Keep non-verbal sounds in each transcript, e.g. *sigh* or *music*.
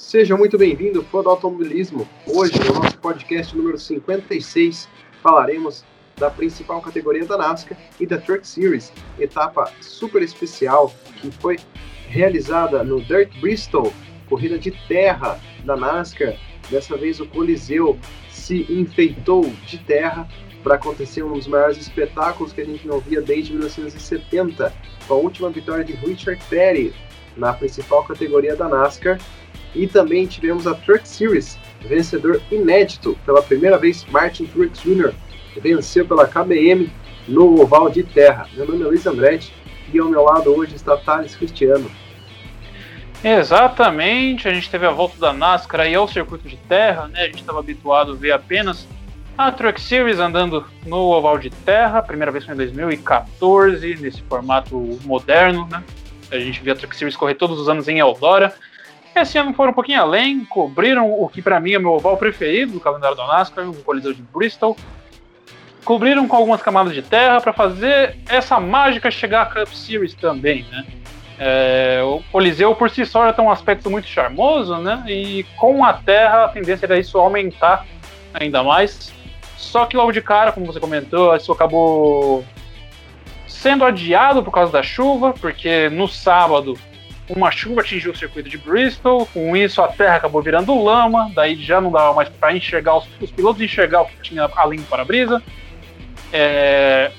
Seja muito bem-vindo, fã do automobilismo. Hoje, no nosso podcast número 56, falaremos da principal categoria da NASCAR e da Truck Series, etapa super especial que foi realizada no Dirt Bristol, corrida de terra da NASCAR. Dessa vez o Coliseu se enfeitou de terra para acontecer um dos maiores espetáculos que a gente não via desde 1970, com a última vitória de Richard Petty na principal categoria da NASCAR e também tivemos a Truck Series, vencedor inédito pela primeira vez, Martin Truex Jr. venceu pela KBM no oval de terra. Meu nome é Luiz Andretti e ao meu lado hoje está Thales Cristiano. Exatamente, a gente teve a volta da NASCAR aí ao circuito de terra, né? A gente estava habituado a ver apenas a Truck Series andando no oval de terra, primeira vez foi em 2014, nesse formato moderno, né? A gente via a Truck Series correr todos os anos em Eldora. Esse ano foram um pouquinho além, cobriram o que para mim é meu oval preferido do calendário da NASCAR, o Coliseu de Bristol. Cobriram com algumas camadas de terra para fazer essa mágica chegar à Cup Series também, né? É, o Coliseu por si só já tem um aspecto muito charmoso, né? E com a terra a tendência era isso aumentar ainda mais. Só que logo de cara, como você comentou, isso acabou sendo adiado por causa da chuva, porque no sábado uma chuva atingiu o circuito de Bristol, com isso a terra acabou virando lama, daí já não dava mais para enxergar os, os, pilotos enxergar o que tinha além do para-brisa. É,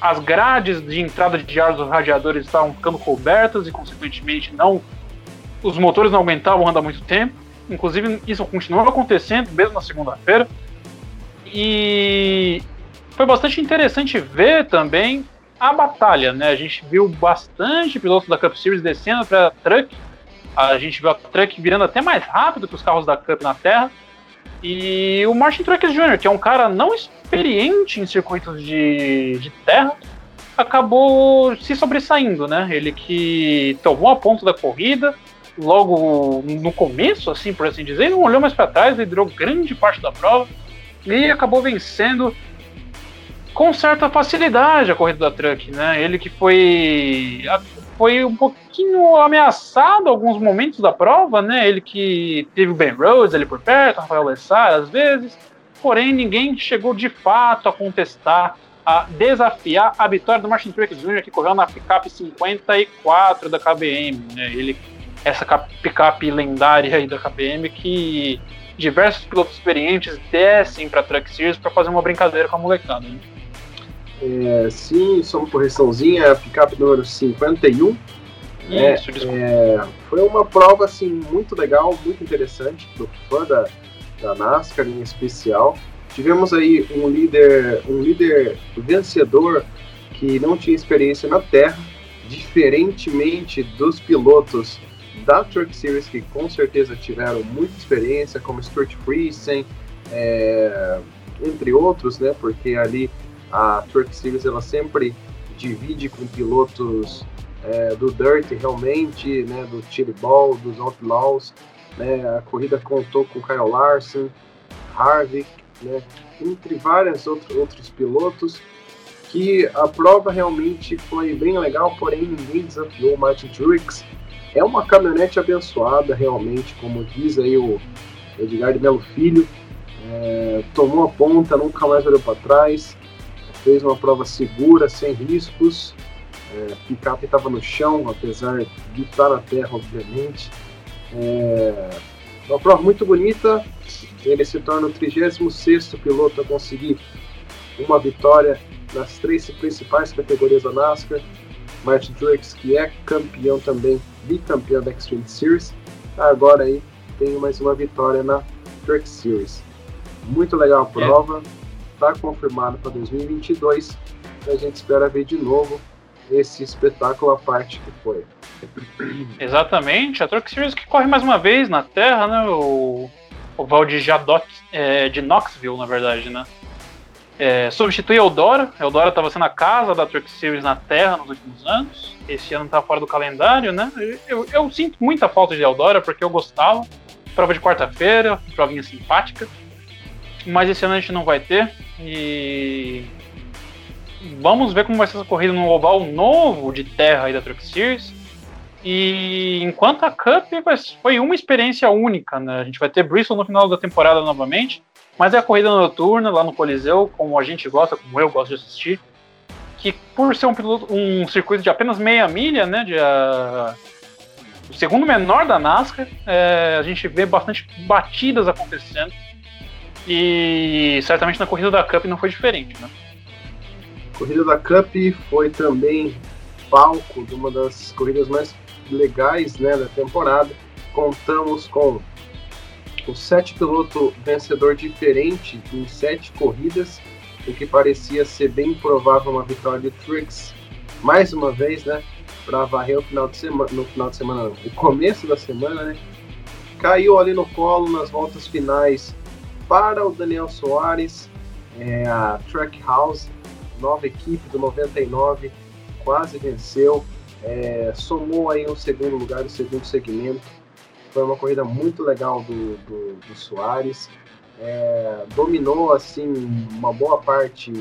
as grades de entrada de ar dos radiadores estavam ficando cobertas e, consequentemente, não os motores não aguentavam andar muito tempo. Inclusive, isso continuou acontecendo mesmo na segunda-feira. E foi bastante interessante ver também a batalha, né? A gente viu bastante pilotos da Cup Series descendo para Truck. A gente viu a Truck virando até mais rápido que os carros da Cup na Terra. E o Martin Truex Jr., que é um cara não experiente em circuitos de, de terra, acabou se sobressaindo, né? Ele que tomou a ponta da corrida logo no começo, assim por assim dizer, não olhou mais para trás, liderou grande parte da prova e acabou vencendo com certa facilidade a corrida da Truck, né? Ele que foi foi um pouquinho ameaçado alguns momentos da prova, né? Ele que teve o Ben Rhodes ali por perto, Rafael Lessar às vezes, porém ninguém chegou de fato a contestar, a desafiar a vitória do Martin Truex Jr. que correu na picape 54 da KBM, né? Ele essa picape lendária aí da KBM que diversos pilotos experientes descem para Truck Series para fazer uma brincadeira com a molecada. Né? É, sim, só uma correçãozinha, a picape número 51. É, Isso, é, foi uma prova assim muito legal, muito interessante do fã da, da NASCAR em especial. Tivemos aí um líder, um líder vencedor que não tinha experiência na terra, diferentemente dos pilotos da Truck Series que com certeza tiveram muita experiência, como Stuart Friesen, é, entre outros, né? Porque ali a Truck Series ela sempre divide com pilotos é, do Dirt realmente, né, do Ball, dos Outlaws. Né, a corrida contou com Kyle Larson, Harvick, né, entre vários outros, outros pilotos, que a prova realmente foi bem legal, porém ninguém desafiou o Martin Truex. É uma caminhonete abençoada, realmente, como diz aí o Edgar de Melo Filho. É, tomou a ponta, nunca mais olhou para trás fez uma prova segura, sem riscos. É, picape estava no chão, apesar de estar na terra, obviamente. É, uma prova muito bonita. Ele se torna o 36 piloto a conseguir uma vitória nas três principais categorias da NASCAR. Martin Truex, que é campeão também, bicampeão da Xtreme Series. Agora aí tem mais uma vitória na Truck Series. Muito legal a prova. É está confirmado para 2022. A gente espera ver de novo esse espetáculo à parte que foi. Exatamente, a Truck Series que corre mais uma vez na Terra, né? O, o Val de Jadot, é, de Knoxville, na verdade, né? É, substitui Eldora. Eldora estava sendo a casa da Truck Series na Terra nos últimos anos. Esse ano está fora do calendário, né? Eu, eu, sinto muita falta de Eldora porque eu gostava. Prova de quarta-feira, provinha simpática. Mas esse ano a gente não vai ter. E vamos ver como vai ser essa corrida no oval novo de terra aí da Truck Series. E enquanto a Cup foi uma experiência única, né? A gente vai ter Bristol no final da temporada novamente, mas é a corrida noturna lá no Coliseu, como a gente gosta, como eu gosto de assistir, que por ser um, piloto, um circuito de apenas meia milha, né? De, uh, o segundo menor da NASCAR, é, a gente vê bastante batidas acontecendo. E certamente na corrida da Cup não foi diferente, né? Corrida da Cup foi também palco de uma das corridas mais legais né, da temporada. Contamos com o sete piloto vencedor diferente em sete corridas, o que parecia ser bem provável uma vitória de Trix mais uma vez, né? Para varrer o final de semana, no final de semana, não, o começo da semana, né? Caiu ali no colo nas voltas finais para o Daniel Soares, é, a Trackhouse, nova equipe do 99, quase venceu, é, somou aí um segundo lugar, o segundo segmento. Foi uma corrida muito legal do, do, do Soares. É, dominou assim uma boa parte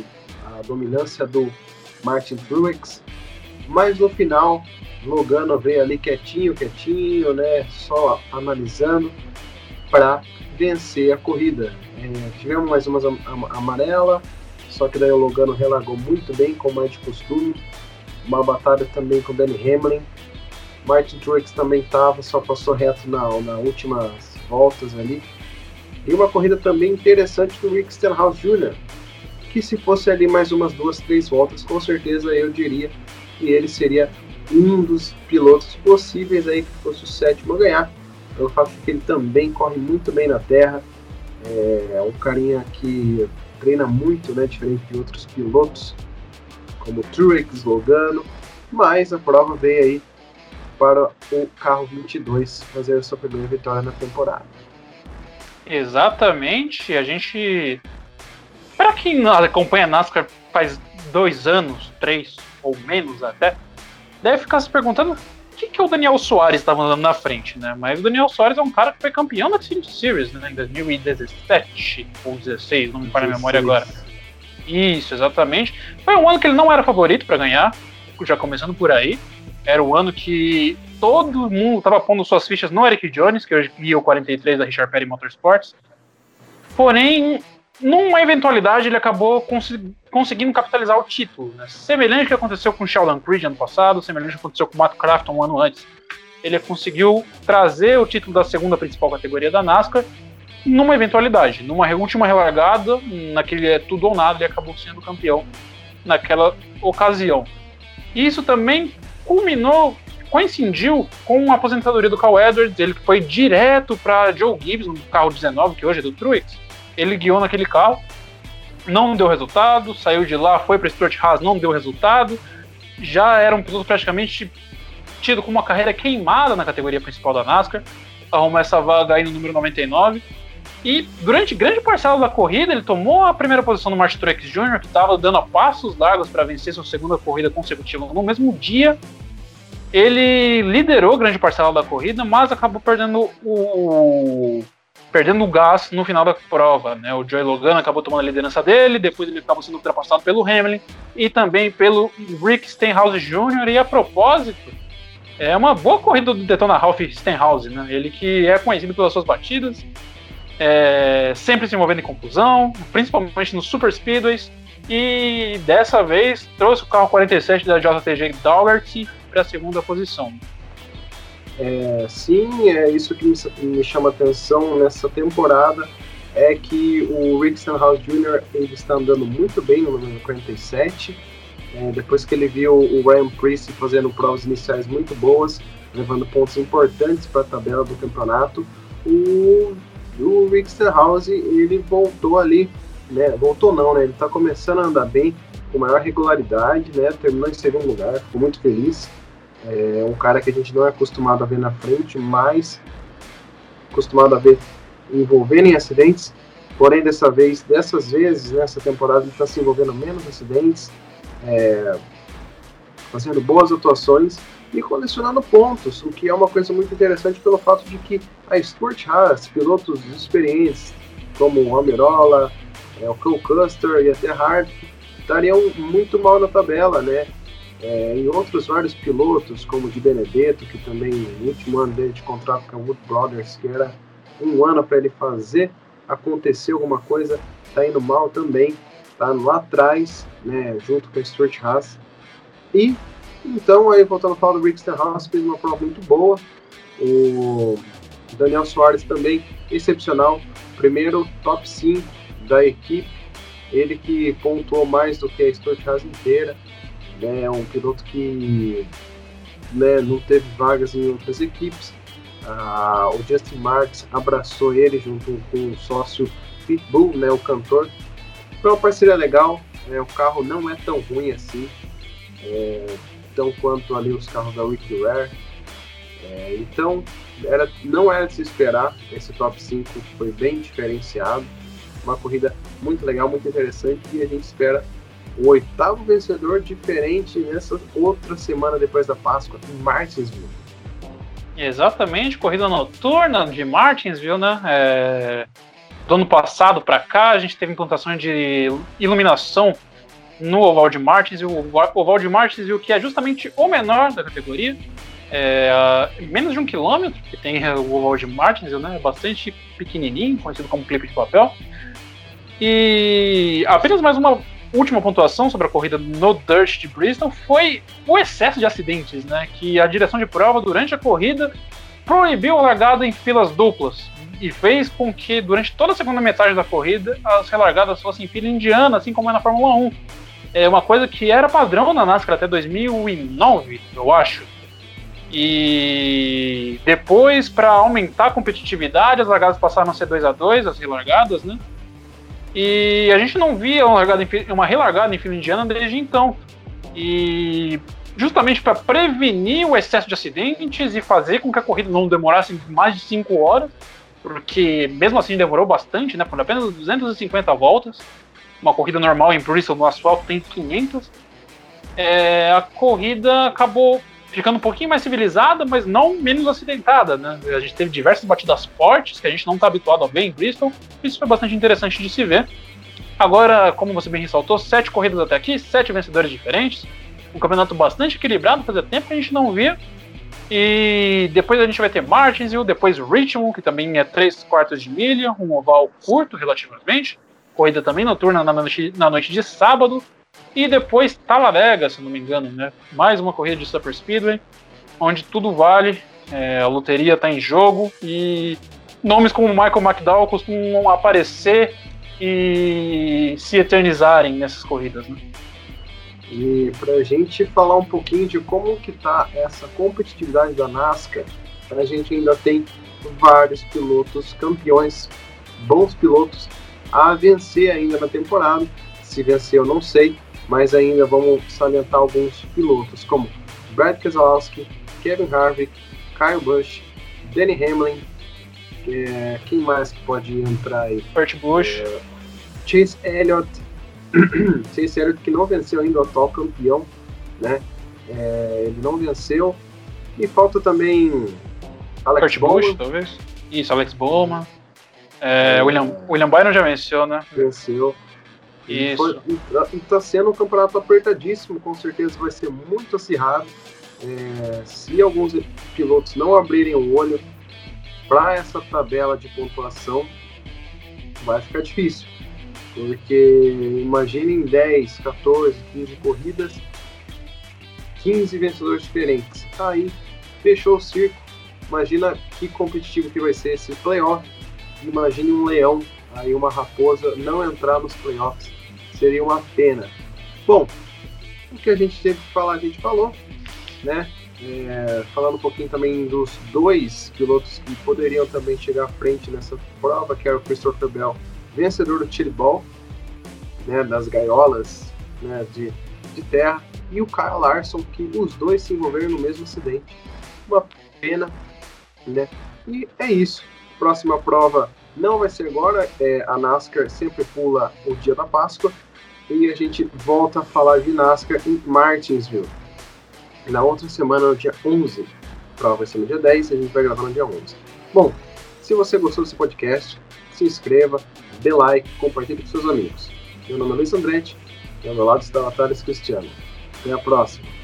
a dominância do Martin Truex, mas no final Logano veio ali quietinho, quietinho, né, só analisando para vencer a corrida. É, tivemos mais uma amarela, só que daí o Logano relagou muito bem, como é de costume. Uma batalha também com o Danny Hamlin. Martin Truex também estava, só passou reto na, na últimas voltas ali. E uma corrida também interessante do Rick Stenhouse Jr., que se fosse ali mais umas duas, três voltas, com certeza eu diria que ele seria um dos pilotos possíveis aí que fosse o sétimo a ganhar, pelo fato de que ele também corre muito bem na terra, é um carinha que treina muito, né, diferente de outros pilotos, como Truex, Logano, mas a prova veio aí para o carro 22 fazer a sua primeira vitória na temporada. Exatamente, a gente. Para quem acompanha a NASCAR faz dois anos, três ou menos até, deve ficar se perguntando que, que o Daniel Soares estava andando na frente, né? Mas o Daniel Soares é um cara que foi campeão da Xfinity Series né, em 2017 ou 16, não me para a memória agora. Isso, exatamente. Foi um ano que ele não era favorito para ganhar, já começando por aí. Era o ano que todo mundo estava pondo suas fichas no Eric Jones, que hoje guia o 43 da Richard Petty Motorsports. Porém, numa eventualidade, ele acabou cons conseguindo capitalizar o título. Né? Semelhante ao que aconteceu com o Sheldon Creed ano passado, semelhante ao que aconteceu com o Matt Crafton um ano antes. Ele conseguiu trazer o título da segunda principal categoria da NASCAR numa eventualidade, numa última relargada, naquele é tudo ou nada, ele acabou sendo campeão naquela ocasião. E isso também culminou, coincidiu com a aposentadoria do Carl Edwards, ele foi direto para Joe Gibbs, no carro 19, que hoje é do Truex. Ele guiou naquele carro, não deu resultado, saiu de lá, foi para Stuart Haas, não deu resultado. Já era um piloto praticamente tido com uma carreira queimada na categoria principal da NASCAR. Arrumou essa vaga aí no número 99 e durante grande parcela da corrida, ele tomou a primeira posição no Martin Truex Jr., que estava dando a passos largos para vencer sua segunda corrida consecutiva no mesmo dia. Ele liderou grande parcela da corrida, mas acabou perdendo o perdendo o gás no final da prova. Né? O Joey Logan acabou tomando a liderança dele, depois ele acabou sendo ultrapassado pelo Hamlin e também pelo Rick Stenhouse Jr. E a propósito, é uma boa corrida do Detona Ralph Stenhouse, né? ele que é conhecido pelas suas batidas, é, sempre se envolvendo em confusão, principalmente nos Super Speedways. E dessa vez trouxe o carro 47 da JTG Dougherty para a segunda posição. É, sim, é isso que me, me chama atenção nessa temporada é que o Rick Stenhouse Jr. ele está andando muito bem no número 47. É, depois que ele viu o Ryan Priest fazendo provas iniciais muito boas, levando pontos importantes para a tabela do campeonato, o o Rick Sterhouse, ele voltou ali, né? Voltou não, né? Ele tá começando a andar bem, com maior regularidade, né? Terminou em segundo lugar, ficou muito feliz. É um cara que a gente não é acostumado a ver na frente, mas acostumado a ver envolvendo em acidentes. Porém, dessa vez, dessas vezes, nessa temporada, ele está se envolvendo menos acidentes, é, fazendo boas atuações e colecionando pontos, o que é uma coisa muito interessante pelo fato de que a Stuart Haas, pilotos experientes como o Almirola, é, o Cole Custer e até Hard estariam muito mal na tabela, né? É, em outros vários pilotos, como o de Benedetto, que também no último ano dele de contrato com a Wood Brothers, que era um ano para ele fazer acontecer alguma coisa, tá indo mal também, tá lá atrás, né, junto com a Stuart Haas. E então, aí voltando a falar do Rick Stenhouse, fez uma prova muito boa. O Daniel Soares também excepcional, primeiro top 5 da equipe, ele que pontuou mais do que a Stuart Haas inteira é um piloto que né, não teve vagas em outras equipes. Ah, o Justin Marks abraçou ele junto com o sócio Pitbull, né, o cantor. Foi uma parceria legal. É, o carro não é tão ruim assim, é, tão quanto ali os carros da Ricky Rare. É, então, era, não era de se esperar. Esse top 5 foi bem diferenciado. Uma corrida muito legal, muito interessante e a gente espera o oitavo vencedor diferente nessa outra semana depois da Páscoa, em Martinsville. Exatamente, corrida noturna de Martinsville, né? É... Do ano passado para cá, a gente teve implantações de iluminação no oval de Martinsville, o oval de Martinsville que é justamente o menor da categoria, é, menos de um quilômetro que tem o oval de Martinsville, né? Bastante pequenininho, conhecido como clipe de papel. E apenas mais uma última pontuação sobre a corrida no Dirt de Bristol foi o excesso de acidentes, né? Que a direção de prova durante a corrida proibiu a largada em filas duplas e fez com que durante toda a segunda metade da corrida as relargadas fossem em fila indiana, assim como é na Fórmula 1. É uma coisa que era padrão na NASCAR até 2009, eu acho. E depois, para aumentar a competitividade, as largadas passaram a ser 2 a 2 as relargadas, né? E a gente não via uma, largada uma relargada em fila indiana desde então. E justamente para prevenir o excesso de acidentes e fazer com que a corrida não demorasse mais de 5 horas, porque mesmo assim demorou bastante, né, por apenas 250 voltas. Uma corrida normal em Bristol no asfalto tem 500. É, a corrida acabou ficando um pouquinho mais civilizada, mas não menos acidentada, né? A gente teve diversas batidas fortes que a gente não está habituado a ver em Bristol. Isso foi bastante interessante de se ver. Agora, como você bem ressaltou, sete corridas até aqui, sete vencedores diferentes. Um campeonato bastante equilibrado, fazia tempo que a gente não via. E depois a gente vai ter Martinsville, depois Richmond, que também é três quartos de milha, um oval curto relativamente. Corrida também noturna na noite, na noite de sábado. E depois Talladega, se não me engano, né? Mais uma corrida de Super Speedway, onde tudo vale, é, a loteria está em jogo e nomes como Michael McDowell costumam aparecer e se eternizarem nessas corridas, né? E para a gente falar um pouquinho de como que tá essa competitividade da NASCAR, a gente ainda tem vários pilotos campeões, bons pilotos a vencer ainda na temporada. Se vencer eu não sei, mas ainda vamos salientar alguns pilotos, como Brad Keselowski, Kevin Harvick, Kyle Busch, Danny Hamlin, é, quem mais que pode entrar aí? Kurt Busch. É, Chase Elliott, *clears throat* Chase Elliott que não venceu ainda o atual campeão, né? É, ele não venceu. E falta também Alex Kurt Bowman. Busch, talvez. Isso, Alex Bowman. É, é, William, William Byron já venceu, né? Venceu. Isso. E está sendo um campeonato apertadíssimo, com certeza vai ser muito acirrado. É, se alguns pilotos não abrirem o olho para essa tabela de pontuação, vai ficar difícil. Porque imaginem 10, 14, 15 corridas, 15 vencedores diferentes. Aí fechou o circo. Imagina que competitivo que vai ser esse playoff. Imagine um leão, aí uma raposa não entrar nos playoffs seria uma pena. Bom, o que a gente teve que falar, a gente falou, né? É, falando um pouquinho também dos dois pilotos que poderiam também chegar à frente nessa prova, que era o Christopher Bell, vencedor do Ball, né, das gaiolas né, de, de terra, e o Kyle Larson, que os dois se envolveram no mesmo acidente. Uma pena, né? E é isso. Próxima prova não vai ser agora, é, a NASCAR sempre pula o dia da Páscoa, e a gente volta a falar de NASCAR em Martinsville. Na outra semana, no dia 11. A prova vai ser no dia 10 e a gente vai gravar no dia 11. Bom, se você gostou desse podcast, se inscreva, dê like, compartilhe com seus amigos. Meu nome é Luiz Andretti e ao meu lado está a Natália Cristiano. Até a próxima.